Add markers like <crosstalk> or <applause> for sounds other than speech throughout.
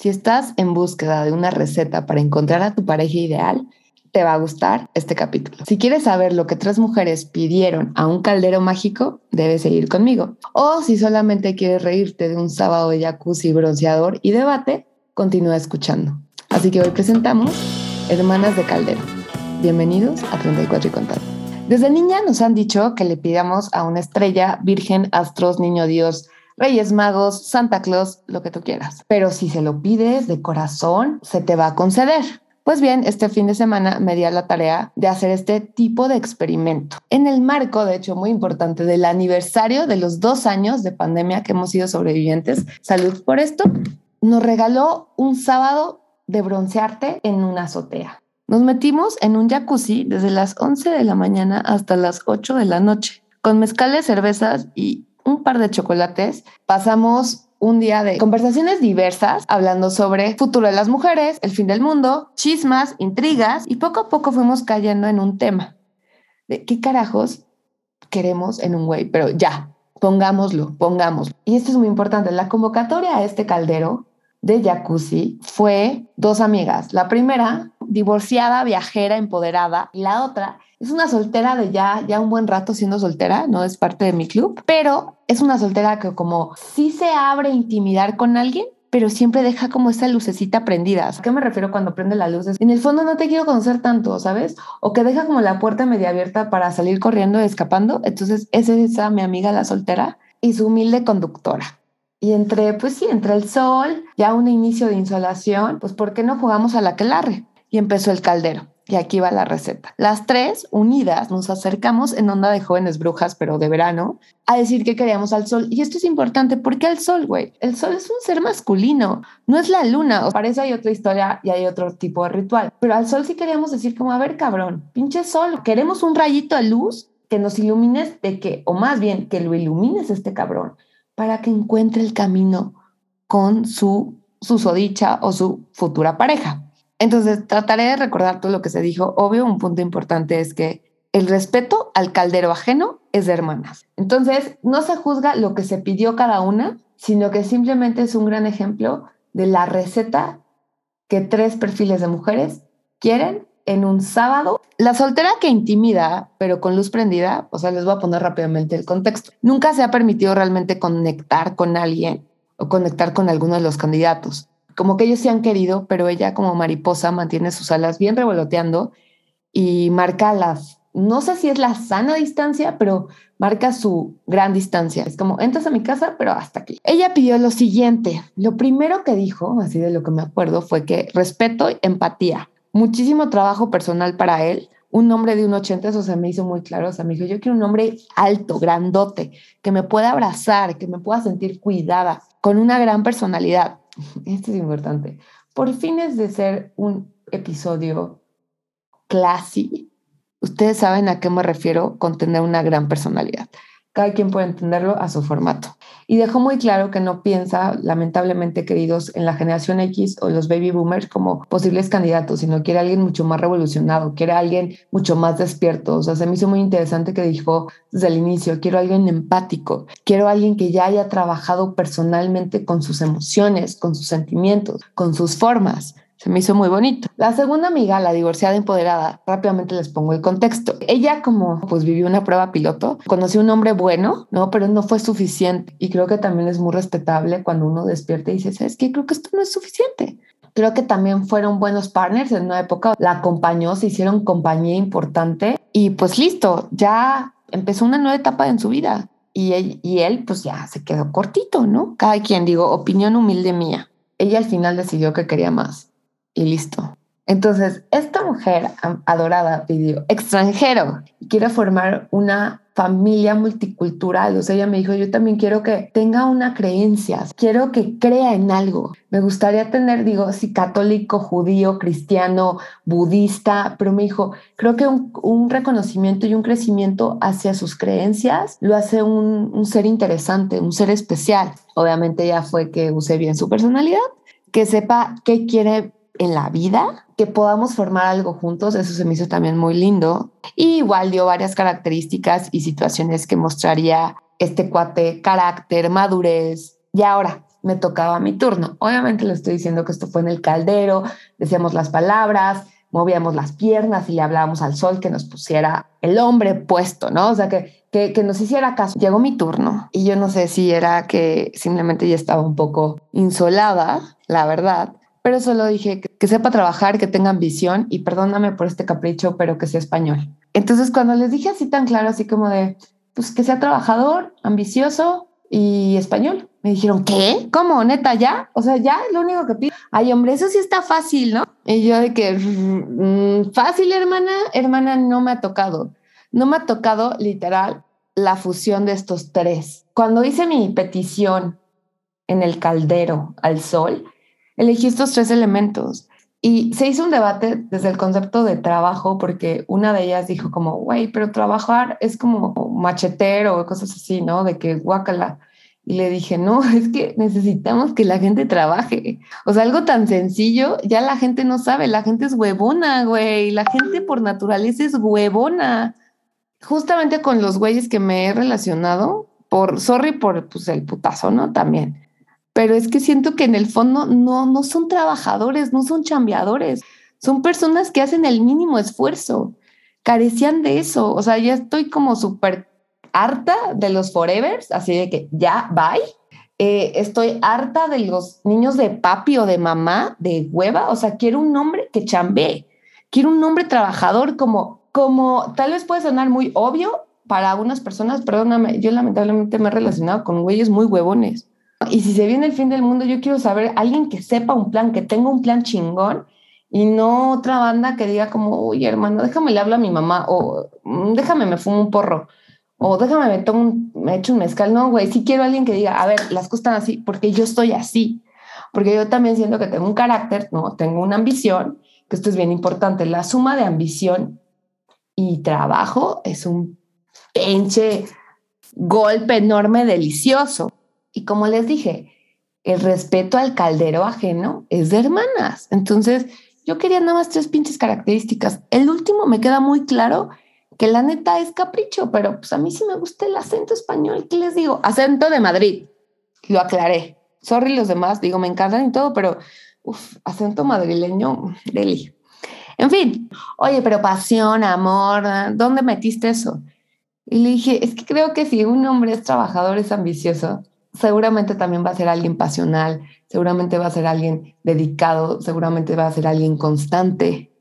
Si estás en búsqueda de una receta para encontrar a tu pareja ideal, te va a gustar este capítulo. Si quieres saber lo que tres mujeres pidieron a un caldero mágico, debes seguir conmigo. O si solamente quieres reírte de un sábado de jacuzzi, bronceador y debate, continúa escuchando. Así que hoy presentamos Hermanas de Caldero. Bienvenidos a 34 y contando. Desde niña nos han dicho que le pidamos a una estrella, virgen, astros, niño Dios, Reyes Magos, Santa Claus, lo que tú quieras. Pero si se lo pides de corazón, se te va a conceder. Pues bien, este fin de semana me di a la tarea de hacer este tipo de experimento. En el marco, de hecho, muy importante, del aniversario de los dos años de pandemia que hemos sido sobrevivientes, salud por esto, nos regaló un sábado de broncearte en una azotea. Nos metimos en un jacuzzi desde las 11 de la mañana hasta las 8 de la noche, con mezcales, cervezas y un par de chocolates. Pasamos un día de conversaciones diversas, hablando sobre futuro de las mujeres, el fin del mundo, chismas, intrigas, y poco a poco fuimos cayendo en un tema de qué carajos queremos en un güey, pero ya, pongámoslo, pongámoslo. Y esto es muy importante, la convocatoria a este caldero de jacuzzi fue dos amigas. La primera, divorciada, viajera, empoderada, y la otra es una soltera de ya, ya un buen rato siendo soltera, no es parte de mi club, pero es una soltera que como sí se abre a intimidar con alguien, pero siempre deja como esa lucecita prendida. ¿A qué me refiero cuando prende la luz? En el fondo no te quiero conocer tanto, ¿sabes? O que deja como la puerta media abierta para salir corriendo, escapando. Entonces, esa es esa mi amiga la soltera y su humilde conductora. Y entre, pues sí, entre el sol, ya un inicio de insolación, pues ¿por qué no jugamos a la que larre? Y empezó el caldero. Y aquí va la receta. Las tres, unidas, nos acercamos en onda de jóvenes brujas, pero de verano, a decir que queríamos al sol. Y esto es importante, porque al sol, güey? El sol es un ser masculino, no es la luna. Para eso hay otra historia y hay otro tipo de ritual. Pero al sol sí queríamos decir como, a ver, cabrón, pinche sol, queremos un rayito de luz que nos ilumines de que, o más bien, que lo ilumines este cabrón, para que encuentre el camino con su susodicha o su futura pareja. Entonces, trataré de recordar todo lo que se dijo. Obvio, un punto importante es que el respeto al caldero ajeno es de hermanas. Entonces, no se juzga lo que se pidió cada una, sino que simplemente es un gran ejemplo de la receta que tres perfiles de mujeres quieren en un sábado. La soltera que intimida, pero con luz prendida, o sea, les voy a poner rápidamente el contexto. Nunca se ha permitido realmente conectar con alguien o conectar con alguno de los candidatos como que ellos se han querido, pero ella como mariposa mantiene sus alas bien revoloteando y marca las, no sé si es la sana distancia, pero marca su gran distancia. Es como, entras a mi casa, pero hasta aquí. Ella pidió lo siguiente. Lo primero que dijo, así de lo que me acuerdo, fue que respeto y empatía. Muchísimo trabajo personal para él. Un hombre de un 80, eso se me hizo muy claro. O sea, me dijo, yo quiero un hombre alto, grandote, que me pueda abrazar, que me pueda sentir cuidada, con una gran personalidad esto es importante, por fines de ser un episodio classy, ustedes saben a qué me refiero con tener una gran personalidad. Cada quien puede entenderlo a su formato. Y dejó muy claro que no piensa, lamentablemente, queridos, en la generación X o los baby boomers como posibles candidatos, sino quiere alguien mucho más revolucionado, quiere alguien mucho más despierto. O sea, se me hizo muy interesante que dijo desde el inicio, quiero alguien empático, quiero alguien que ya haya trabajado personalmente con sus emociones, con sus sentimientos, con sus formas. Se me hizo muy bonito. La segunda amiga, la divorciada empoderada, rápidamente les pongo el contexto. Ella como pues vivió una prueba piloto, conoció un hombre bueno, ¿no? Pero no fue suficiente. Y creo que también es muy respetable cuando uno despierta y dice, ¿sabes qué? Creo que esto no es suficiente. Creo que también fueron buenos partners en una época. La acompañó, se hicieron compañía importante y pues listo, ya empezó una nueva etapa en su vida. Y él, y él pues ya se quedó cortito, ¿no? Cada quien, digo, opinión humilde mía. Ella al final decidió que quería más y listo. Entonces, esta mujer adorada pidió extranjero y quiere formar una familia multicultural. O sea, ella me dijo, yo también quiero que tenga una creencia, quiero que crea en algo. Me gustaría tener, digo, si católico, judío, cristiano, budista, pero me dijo, creo que un, reconocimiento y un crecimiento hacia sus creencias lo hace un, un ser interesante, un ser especial. Obviamente ya fue que use bien su personalidad, que sepa qué quiere en la vida, que podamos formar algo juntos, eso se me hizo también muy lindo. Y igual dio varias características y situaciones que mostraría este cuate, carácter, madurez. Y ahora, me tocaba mi turno. Obviamente le estoy diciendo que esto fue en el caldero, decíamos las palabras, movíamos las piernas y le hablábamos al sol que nos pusiera el hombre puesto, ¿no? O sea, que, que, nos hiciera caso. Llegó mi turno y yo no sé si era que simplemente ya estaba un poco insolada, la verdad, pero solo dije que, sepa trabajar, que tenga ambición y perdóname por este capricho, pero que sea español. Entonces, cuando les dije así tan claro, así como de, pues que sea trabajador, ambicioso y español. Me dijeron, ¿qué? ¿Cómo? ¿Neta ya? O sea, ya lo único que pido. Ay, hombre, eso sí está fácil, ¿no? Y yo de que, mm, fácil, hermana, hermana, no me ha tocado. No me ha tocado literal la fusión de estos tres. Cuando hice mi petición en el caldero al sol, elegí estos tres elementos. Y se hizo un debate desde el concepto de trabajo, porque una de ellas dijo como, güey, pero trabajar es como machetero o cosas así, ¿no? De que guácala. Y le dije, no, <laughs> es que necesitamos que la gente trabaje. O sea, algo tan sencillo, ya la gente no sabe, la gente es huevona, güey. La gente por naturaleza es huevona. Justamente con los güeyes que me he relacionado, por, sorry por pues, el putazo, ¿no? También. Pero es que siento que en el fondo no, no son trabajadores, no son chambeadores, son personas que hacen el mínimo esfuerzo. Carecían de eso. O sea, ya estoy como súper harta de los forevers, así de que ya, bye. Eh, estoy harta de los niños de papi o de mamá, de hueva. O sea, quiero un hombre que chambee. Quiero un hombre trabajador como, como tal vez puede sonar muy obvio para algunas personas. Perdóname, yo lamentablemente me he relacionado con güeyes muy huevones. Y si se viene el fin del mundo, yo quiero saber alguien que sepa un plan, que tenga un plan chingón y no otra banda que diga como, uy, hermano, déjame le hablo a mi mamá o mm, déjame me fumo un porro o déjame me tomo un, me echo un mezcal. No, güey, sí quiero alguien que diga, a ver, las cosas están así porque yo estoy así. Porque yo también siento que tengo un carácter, ¿no? Tengo una ambición, que esto es bien importante. La suma de ambición y trabajo es un pinche golpe enorme, delicioso. Y como les dije, el respeto al caldero ajeno es de hermanas. Entonces, yo quería nada más tres pinches características. El último me queda muy claro que la neta es capricho, pero pues a mí sí me gusta el acento español. ¿Qué les digo? Acento de Madrid. Lo aclaré. Sorry los demás, digo, me encantan y todo, pero uf, acento madrileño, deli. En fin, oye, pero pasión, amor, ¿dónde metiste eso? Y le dije, es que creo que si un hombre es trabajador, es ambicioso, seguramente también va a ser alguien pasional, seguramente va a ser alguien dedicado, seguramente va a ser alguien constante.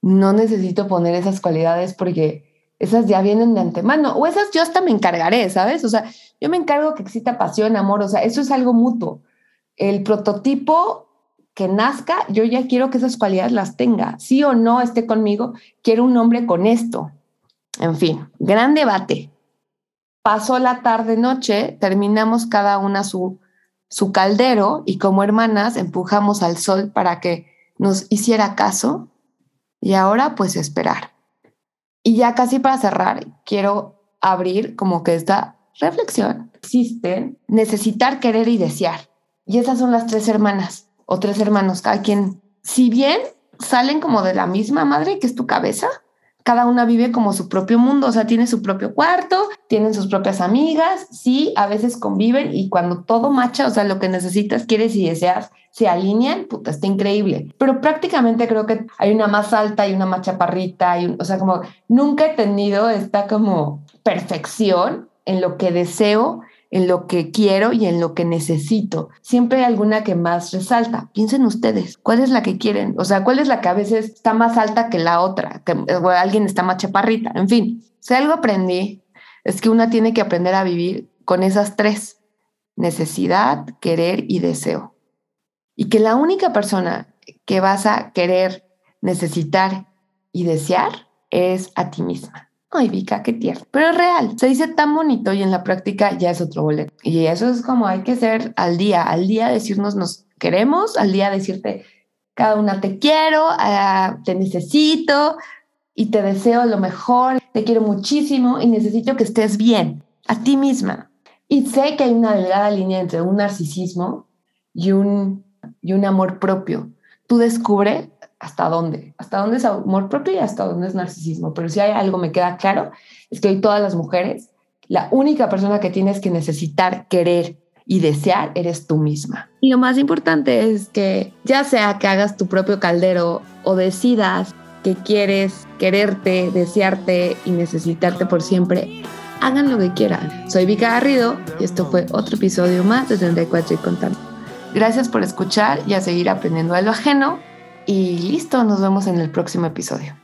No necesito poner esas cualidades porque esas ya vienen de antemano, o esas yo hasta me encargaré, ¿sabes? O sea, yo me encargo que exista pasión, amor, o sea, eso es algo mutuo. El prototipo que nazca, yo ya quiero que esas cualidades las tenga, sí o no esté conmigo, quiero un hombre con esto. En fin, gran debate. Pasó la tarde noche, terminamos cada una su su caldero y como hermanas empujamos al sol para que nos hiciera caso y ahora pues esperar. Y ya casi para cerrar, quiero abrir como que esta reflexión. Existen necesitar, querer y desear. Y esas son las tres hermanas o tres hermanos, cada quien, si bien salen como de la misma madre que es tu cabeza, cada una vive como su propio mundo, o sea, tiene su propio cuarto, tienen sus propias amigas, sí, a veces conviven y cuando todo macha, o sea, lo que necesitas, quieres y deseas, se alinean, puta, está increíble. Pero prácticamente creo que hay una más alta y una más chaparrita, y, o sea, como nunca he tenido esta como perfección en lo que deseo en lo que quiero y en lo que necesito. Siempre hay alguna que más resalta. Piensen ustedes, ¿cuál es la que quieren? O sea, ¿cuál es la que a veces está más alta que la otra? Que alguien está más chaparrita. En fin, si algo aprendí es que una tiene que aprender a vivir con esas tres, necesidad, querer y deseo. Y que la única persona que vas a querer, necesitar y desear es a ti misma. Ay, Vika, qué tierno. Pero es real, se dice tan bonito y en la práctica ya es otro boleto. Y eso es como hay que ser al día, al día decirnos nos queremos, al día decirte cada una te quiero, ah, te necesito y te deseo lo mejor, te quiero muchísimo y necesito que estés bien a ti misma. Y sé que hay una delgada línea entre un narcisismo y un, y un amor propio. Tú descubre hasta dónde, hasta dónde es amor propio y hasta dónde es narcisismo. Pero si hay algo me queda claro, es que hoy todas las mujeres, la única persona que tienes que necesitar, querer y desear eres tú misma. Y lo más importante es que ya sea que hagas tu propio caldero o decidas que quieres quererte, desearte y necesitarte por siempre, hagan lo que quieran. Soy Vika Garrido y esto fue otro episodio más de 34 y contando. Gracias por escuchar y a seguir aprendiendo a lo ajeno. Y listo, nos vemos en el próximo episodio.